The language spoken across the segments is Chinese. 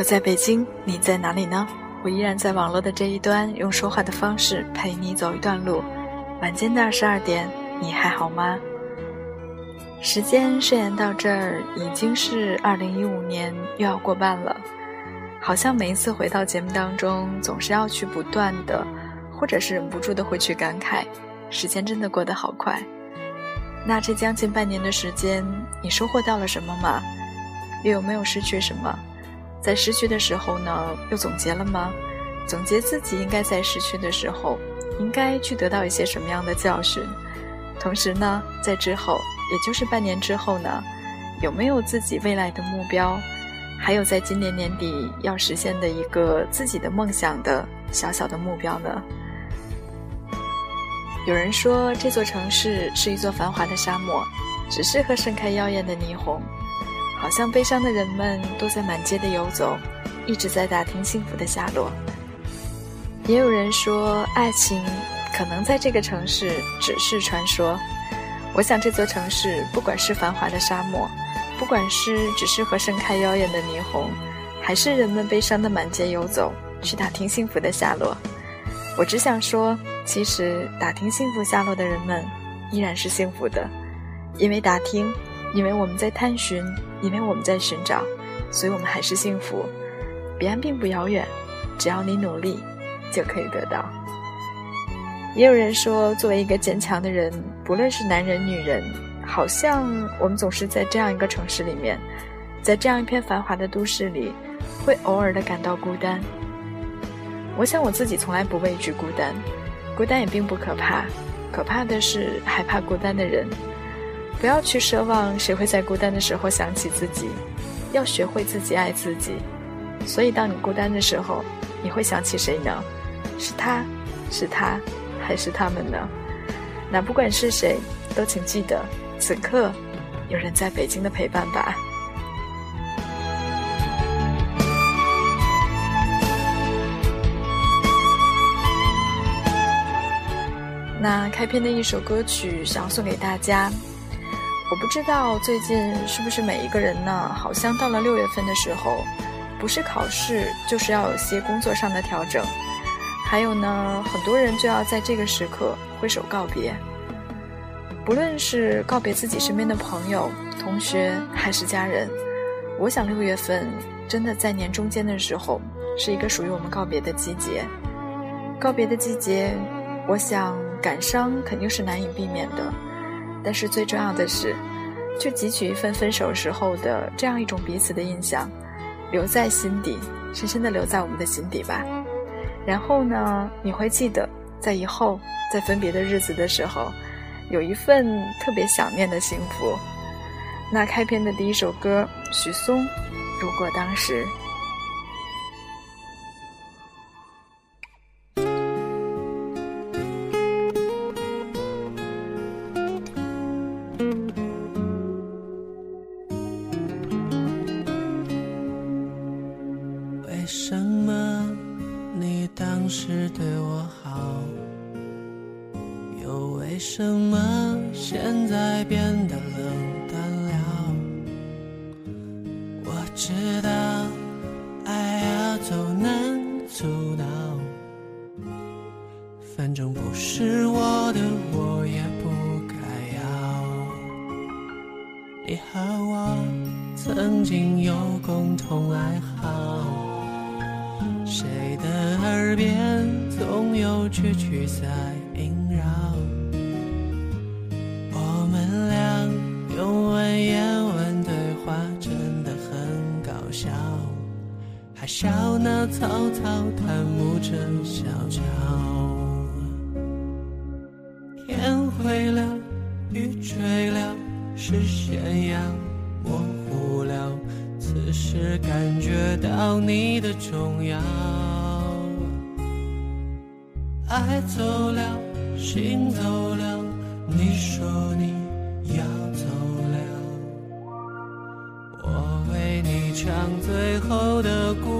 我在北京，你在哪里呢？我依然在网络的这一端，用说话的方式陪你走一段路。晚间的二十二点，你还好吗？时间顺延到这儿，已经是二零一五年又要过半了。好像每一次回到节目当中，总是要去不断的，或者是忍不住的会去感慨，时间真的过得好快。那这将近半年的时间，你收获到了什么吗？又有没有失去什么？在失去的时候呢，又总结了吗？总结自己应该在失去的时候，应该去得到一些什么样的教训？同时呢，在之后，也就是半年之后呢，有没有自己未来的目标？还有在今年年底要实现的一个自己的梦想的小小的目标呢？有人说，这座城市是一座繁华的沙漠，只适合盛开妖艳的霓虹。好像悲伤的人们都在满街的游走，一直在打听幸福的下落。也有人说，爱情可能在这个城市只是传说。我想，这座城市不管是繁华的沙漠，不管是只适合盛开妖艳的霓虹，还是人们悲伤的满街游走去打听幸福的下落，我只想说，其实打听幸福下落的人们依然是幸福的，因为打听。因为我们在探寻，因为我们在寻找，所以我们还是幸福。彼岸并不遥远，只要你努力，就可以得到。也有人说，作为一个坚强的人，不论是男人女人，好像我们总是在这样一个城市里面，在这样一片繁华的都市里，会偶尔的感到孤单。我想我自己从来不畏惧孤单，孤单也并不可怕，可怕的是害怕孤单的人。不要去奢望谁会在孤单的时候想起自己，要学会自己爱自己。所以，当你孤单的时候，你会想起谁呢？是他，是他，还是他们呢？那不管是谁，都请记得，此刻有人在北京的陪伴吧。那开篇的一首歌曲，想送给大家。我不知道最近是不是每一个人呢？好像到了六月份的时候，不是考试，就是要有些工作上的调整。还有呢，很多人就要在这个时刻挥手告别。不论是告别自己身边的朋友、同学，还是家人，我想六月份真的在年中间的时候，是一个属于我们告别的季节。告别的季节，我想感伤肯定是难以避免的。但是最重要的是，去汲取一份分手时候的这样一种彼此的印象，留在心底，深深的留在我们的心底吧。然后呢，你会记得，在以后在分别的日子的时候，有一份特别想念的幸福。那开篇的第一首歌，许嵩，《如果当时》。为什么你当时对我好又为什么现在变得冷淡了？我知道爱要走难阻挠反正不是我的我也不该要。你和我曾经有共同爱好。边总有蛐蛐在萦绕。我们俩用文言文对话，真的很搞笑，还笑那草草檀木正小乔。天。灰了，雨坠了，视线要模糊了。此时感觉到你的重要。爱走了，心走了，你说你要走了，我为你唱最后的古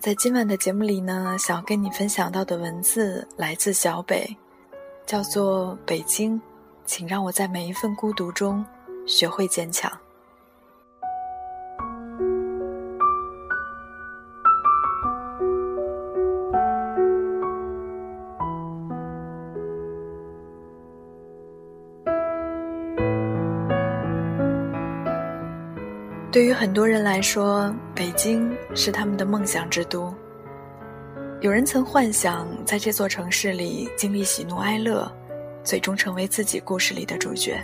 在今晚的节目里呢，想要跟你分享到的文字来自小北，叫做《北京》，请让我在每一份孤独中学会坚强。对于很多人来说，北京是他们的梦想之都。有人曾幻想在这座城市里经历喜怒哀乐，最终成为自己故事里的主角。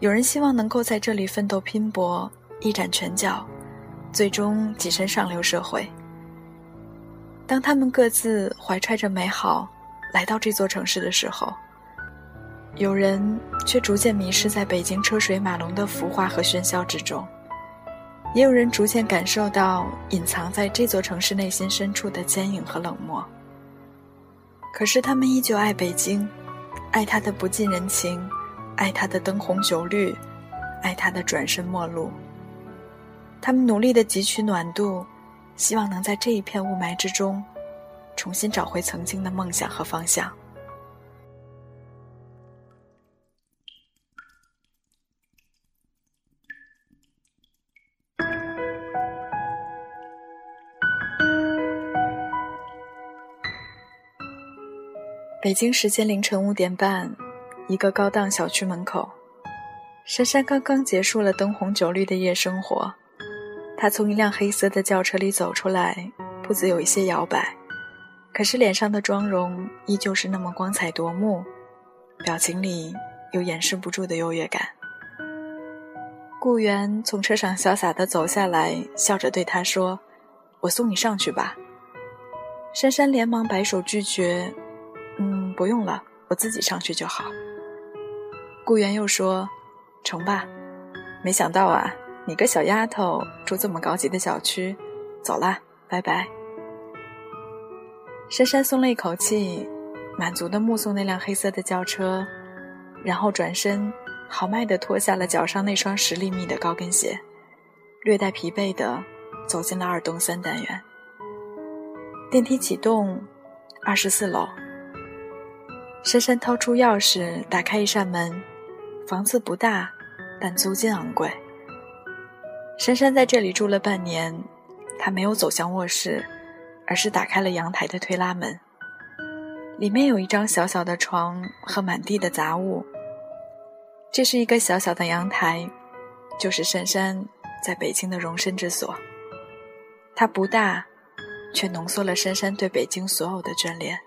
有人希望能够在这里奋斗拼搏，一展拳脚，最终跻身上流社会。当他们各自怀揣着美好来到这座城市的时候，有人却逐渐迷失在北京车水马龙的浮华和喧嚣之中，也有人逐渐感受到隐藏在这座城市内心深处的坚硬和冷漠。可是他们依旧爱北京，爱它的不近人情，爱它的灯红酒绿，爱它的转身陌路。他们努力的汲取暖度，希望能在这一片雾霾之中，重新找回曾经的梦想和方向。北京时间凌晨五点半，一个高档小区门口，珊珊刚刚结束了灯红酒绿的夜生活。她从一辆黑色的轿车里走出来，步子有一些摇摆，可是脸上的妆容依旧是那么光彩夺目，表情里有掩饰不住的优越感。顾源从车上潇洒地走下来，笑着对她说：“我送你上去吧。”珊珊连忙摆手拒绝。不用了，我自己上去就好。顾源又说：“成吧。”没想到啊，你个小丫头住这么高级的小区，走啦，拜拜。珊珊松了一口气，满足的目送那辆黑色的轿车，然后转身，豪迈的脱下了脚上那双十厘米的高跟鞋，略带疲惫的走进了二栋三单元。电梯启动，二十四楼。珊珊掏出钥匙，打开一扇门。房子不大，但租金昂贵。珊珊在这里住了半年，她没有走向卧室，而是打开了阳台的推拉门。里面有一张小小的床和满地的杂物。这是一个小小的阳台，就是珊珊在北京的容身之所。它不大，却浓缩了珊珊对北京所有的眷恋。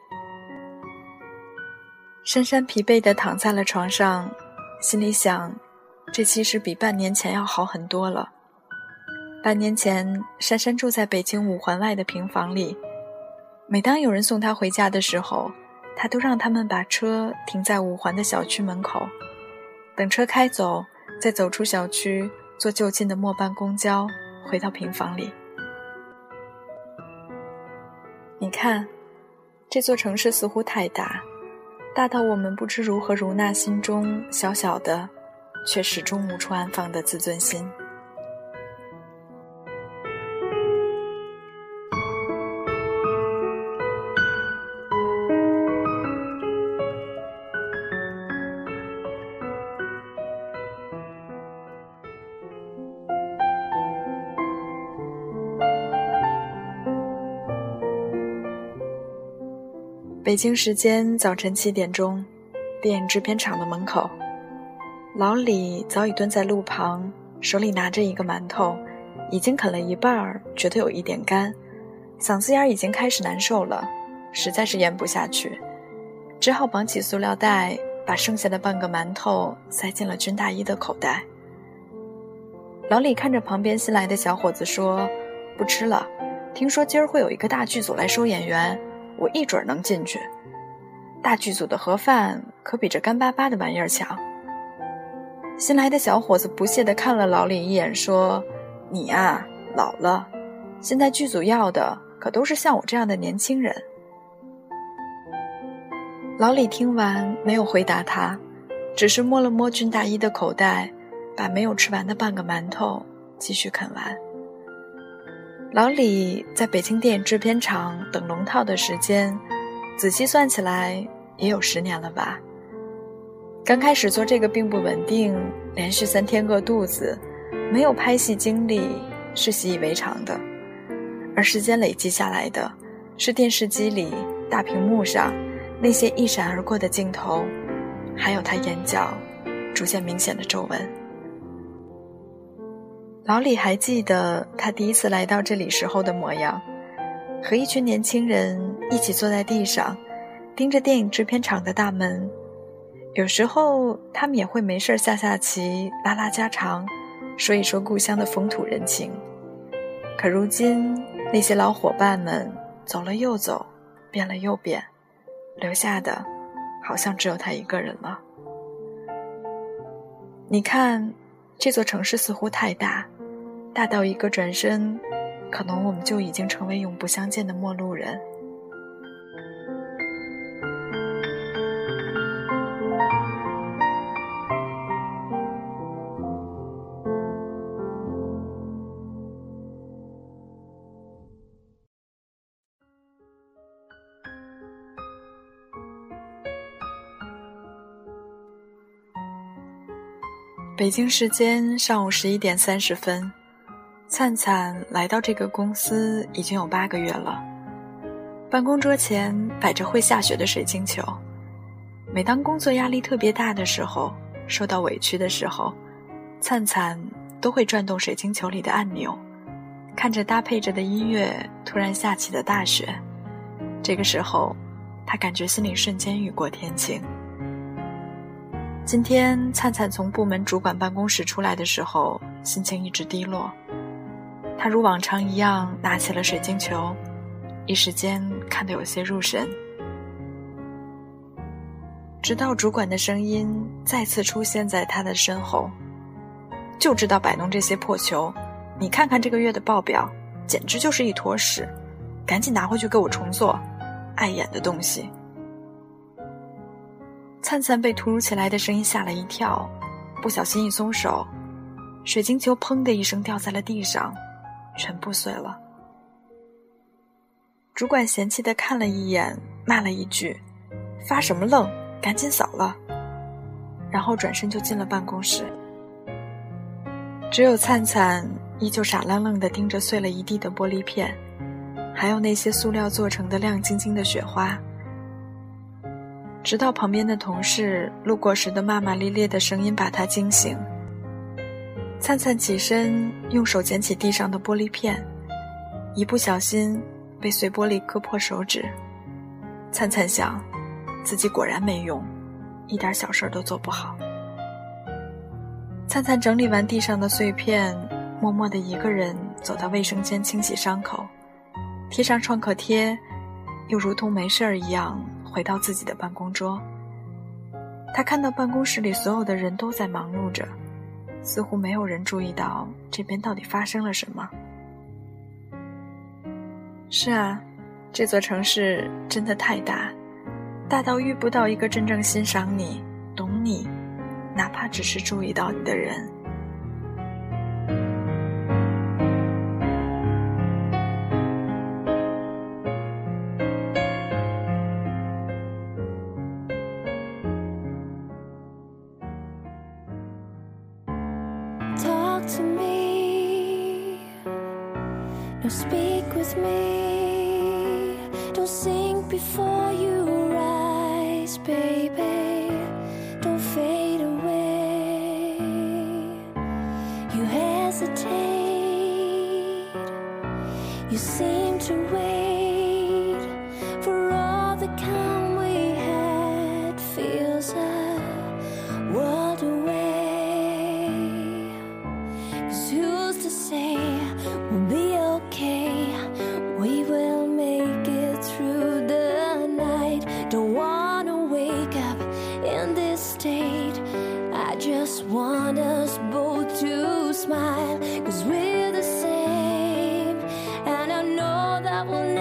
珊珊疲惫地躺在了床上，心里想：这其实比半年前要好很多了。半年前，珊珊住在北京五环外的平房里，每当有人送她回家的时候，她都让他们把车停在五环的小区门口，等车开走，再走出小区，坐就近的末班公交回到平房里。你看，这座城市似乎太大。大到我们不知如何容纳心中小小的，却始终无处安放的自尊心。北京时间早晨七点钟，电影制片厂的门口，老李早已蹲在路旁，手里拿着一个馒头，已经啃了一半儿，觉得有一点干，嗓子眼已经开始难受了，实在是咽不下去，只好绑起塑料袋，把剩下的半个馒头塞进了军大衣的口袋。老李看着旁边新来的小伙子说：“不吃了，听说今儿会有一个大剧组来收演员。”我一准能进去。大剧组的盒饭可比这干巴巴的玩意儿强。新来的小伙子不屑地看了老李一眼，说：“你呀，老了。现在剧组要的可都是像我这样的年轻人。”老李听完没有回答他，只是摸了摸军大衣的口袋，把没有吃完的半个馒头继续啃完。老李在北京电影制片厂等龙套的时间，仔细算起来也有十年了吧。刚开始做这个并不稳定，连续三天饿肚子，没有拍戏经历是习以为常的，而时间累积下来的，是电视机里大屏幕上那些一闪而过的镜头，还有他眼角逐渐明显的皱纹。老李还记得他第一次来到这里时候的模样，和一群年轻人一起坐在地上，盯着电影制片厂的大门。有时候他们也会没事下下棋、拉拉家常，说一说故乡的风土人情。可如今那些老伙伴们走了又走，变了又变，留下的，好像只有他一个人了。你看，这座城市似乎太大。大到一个转身可能我们就已经成为永不相见的陌路人。北京时间上午十一点三十分灿灿来到这个公司已经有八个月了。办公桌前摆着会下雪的水晶球，每当工作压力特别大的时候，受到委屈的时候，灿灿都会转动水晶球里的按钮，看着搭配着的音乐突然下起的大雪，这个时候，他感觉心里瞬间雨过天晴。今天灿灿从部门主管办公室出来的时候，心情一直低落。他如往常一样拿起了水晶球，一时间看得有些入神。直到主管的声音再次出现在他的身后：“就知道摆弄这些破球，你看看这个月的报表，简直就是一坨屎，赶紧拿回去给我重做，碍眼的东西。”灿灿被突如其来的声音吓了一跳，不小心一松手，水晶球砰的一声掉在了地上，全部碎了。主管嫌弃的看了一眼，骂了一句：“发什么愣，赶紧扫了。”然后转身就进了办公室。只有灿灿依旧傻愣愣的盯着碎了一地的玻璃片，还有那些塑料做成的亮晶晶的雪花。直到旁边的同事路过时的骂骂咧咧的声音把他惊醒。灿灿起身，用手捡起地上的玻璃片，一不小心被碎玻璃割破手指。灿灿想，自己果然没用，一点小事儿都做不好。灿灿整理完地上的碎片，默默的一个人走到卫生间清洗伤口，贴上创可贴，又如同没事儿一样。回到自己的办公桌，他看到办公室里所有的人都在忙碌着，似乎没有人注意到这边到底发生了什么。是啊，这座城市真的太大，大到遇不到一个真正欣赏你、懂你，哪怕只是注意到你的人。Before you rise, baby. Will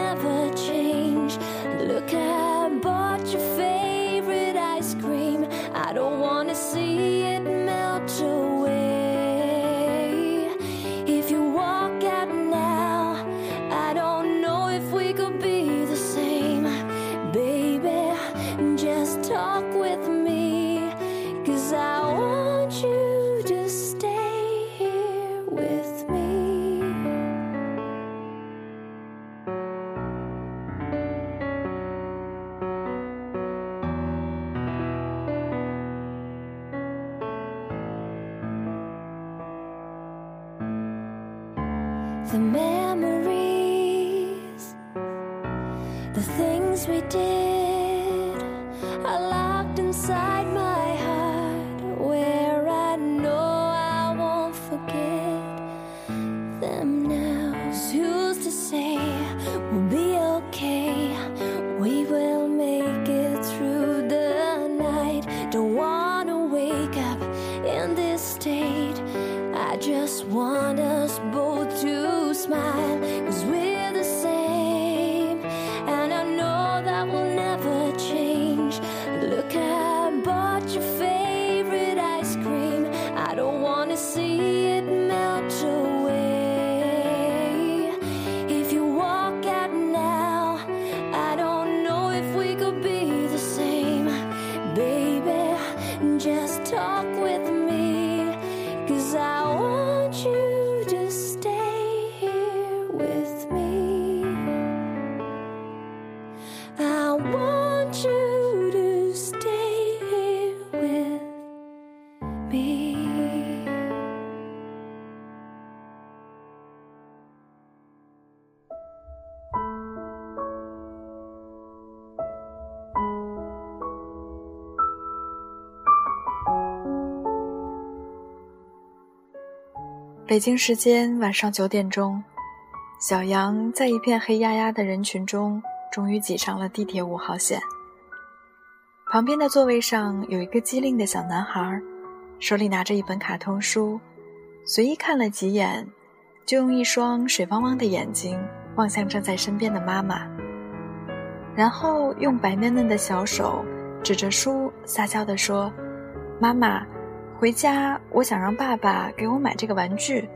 北京时间晚上九点钟，小杨在一片黑压压的人群中，终于挤上了地铁五号线。旁边的座位上有一个机灵的小男孩，手里拿着一本卡通书，随意看了几眼，就用一双水汪汪的眼睛望向站在身边的妈妈，然后用白嫩嫩的小手指着书，撒娇地说：“妈妈。”回家，我想让爸爸给我买这个玩具。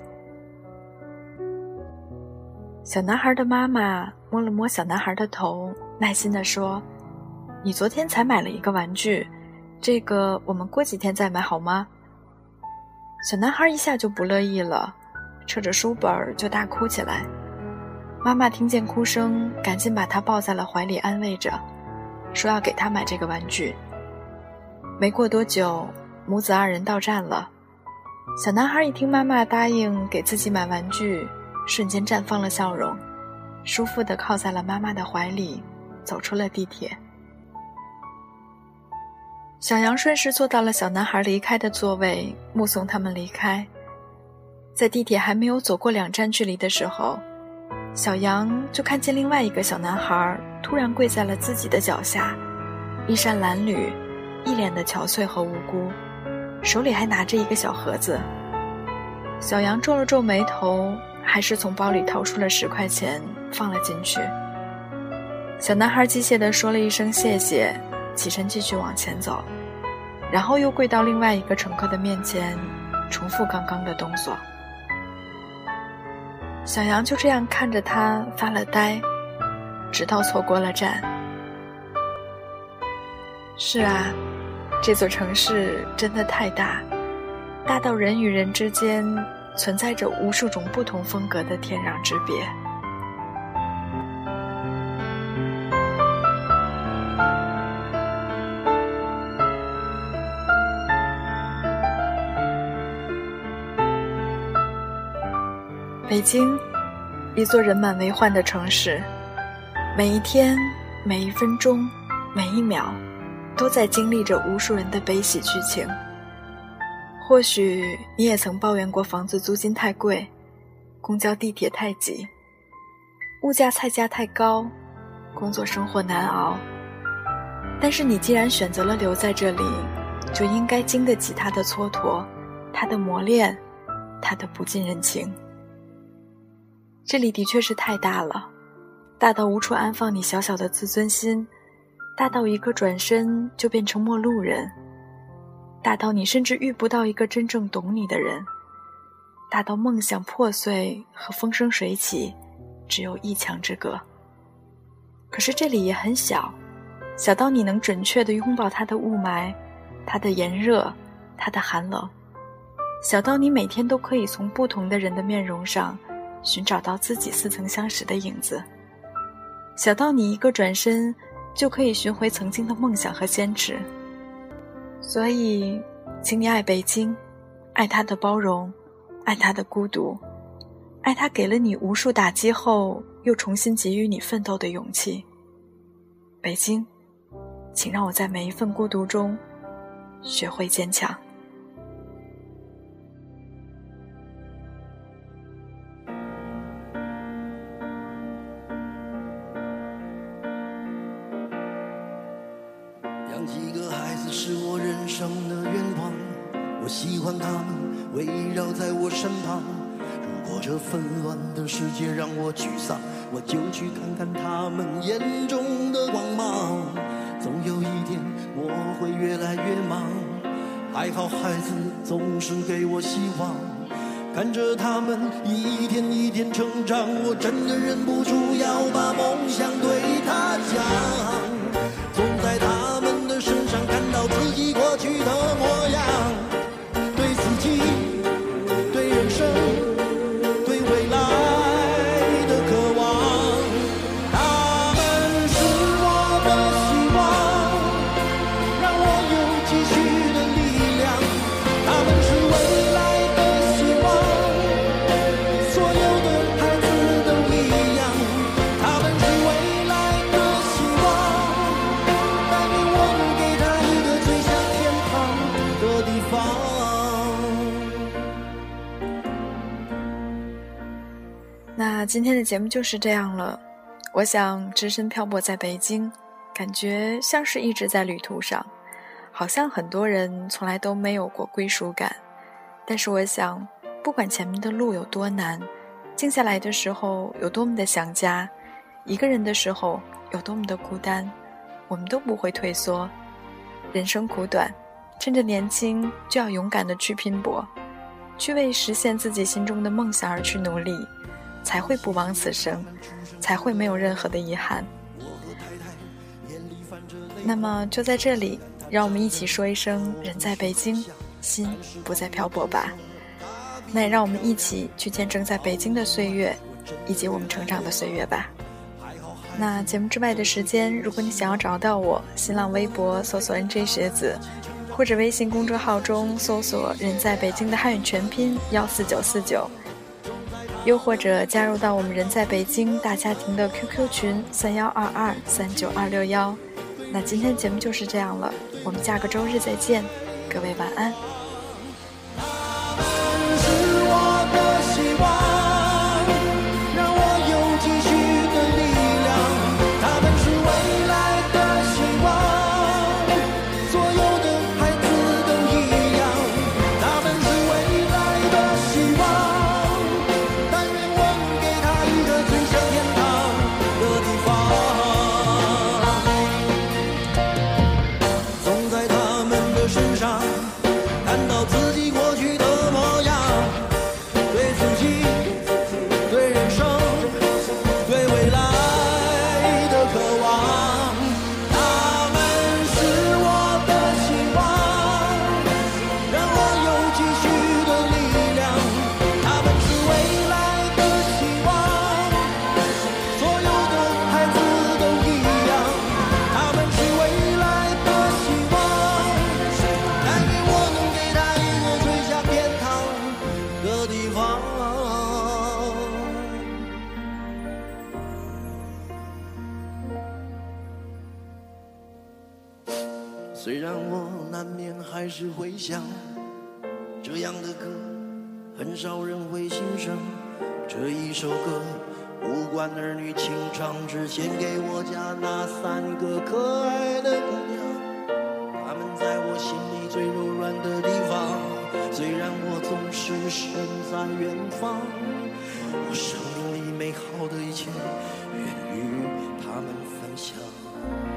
小男孩的妈妈摸了摸小男孩的头，耐心地说：“你昨天才买了一个玩具，这个我们过几天再买好吗？”小男孩一下就不乐意了，扯着书本就大哭起来。妈妈听见哭声，赶紧把他抱在了怀里，安慰着，说要给他买这个玩具。没过多久。母子二人到站了，小男孩一听妈妈答应给自己买玩具，瞬间绽放了笑容，舒服地靠在了妈妈的怀里，走出了地铁。小杨顺势坐到了小男孩离开的座位，目送他们离开。在地铁还没有走过两站距离的时候，小杨就看见另外一个小男孩突然跪在了自己的脚下，衣衫褴褛，一脸的憔悴和无辜。手里还拿着一个小盒子，小杨皱了皱眉头，还是从包里掏出了十块钱放了进去。小男孩机械地说了一声谢谢，起身继续往前走，然后又跪到另外一个乘客的面前，重复刚刚的动作。小杨就这样看着他发了呆，直到错过了站。是啊。这座城市真的太大，大到人与人之间存在着无数种不同风格的天壤之别。北京，一座人满为患的城市，每一天，每一分钟，每一秒。都在经历着无数人的悲喜剧情。或许你也曾抱怨过房子租金太贵，公交地铁太挤，物价菜价太高，工作生活难熬。但是你既然选择了留在这里，就应该经得起他的蹉跎，他的磨练，他的不近人情。这里的确是太大了，大到无处安放你小小的自尊心。大到一个转身就变成陌路人，大到你甚至遇不到一个真正懂你的人，大到梦想破碎和风生水起只有一墙之隔。可是这里也很小，小到你能准确地拥抱它的雾霾，它的炎热，它的寒冷，小到你每天都可以从不同的人的面容上寻找到自己似曾相识的影子，小到你一个转身。就可以寻回曾经的梦想和坚持。所以，请你爱北京，爱他的包容，爱他的孤独，爱他给了你无数打击后又重新给予你奋斗的勇气。北京，请让我在每一份孤独中学会坚强。今天的节目就是这样了。我想，只身漂泊在北京，感觉像是一直在旅途上，好像很多人从来都没有过归属感。但是我想，不管前面的路有多难，静下来的时候有多么的想家，一个人的时候有多么的孤单，我们都不会退缩。人生苦短，趁着年轻就要勇敢的去拼搏，去为实现自己心中的梦想而去努力，才会不枉此生，才会没有任何的遗憾。那么就在这里，让我们一起说一声“人在北京，心不再漂泊”吧。那也让我们一起去见证在北京的岁月，以及我们成长的岁月吧。那节目之外的时间，如果你想要找到我，新浪微博搜索 “nj 学子”，或者微信公众号中搜索“人在北京”的汉语全拼幺四九四九，又或者加入到我们“人在北京”大家庭的 QQ 群三幺二二三九二六幺。那今天节目就是这样了，我们下个周日再见，各位晚安。是回想这样的歌很少人会欣赏这一首歌不管儿女情长只献给我家那三个可爱的姑娘。她们在我心里最柔软的地方虽然我总是身在远方我生命里美好的一切愿与她们分享。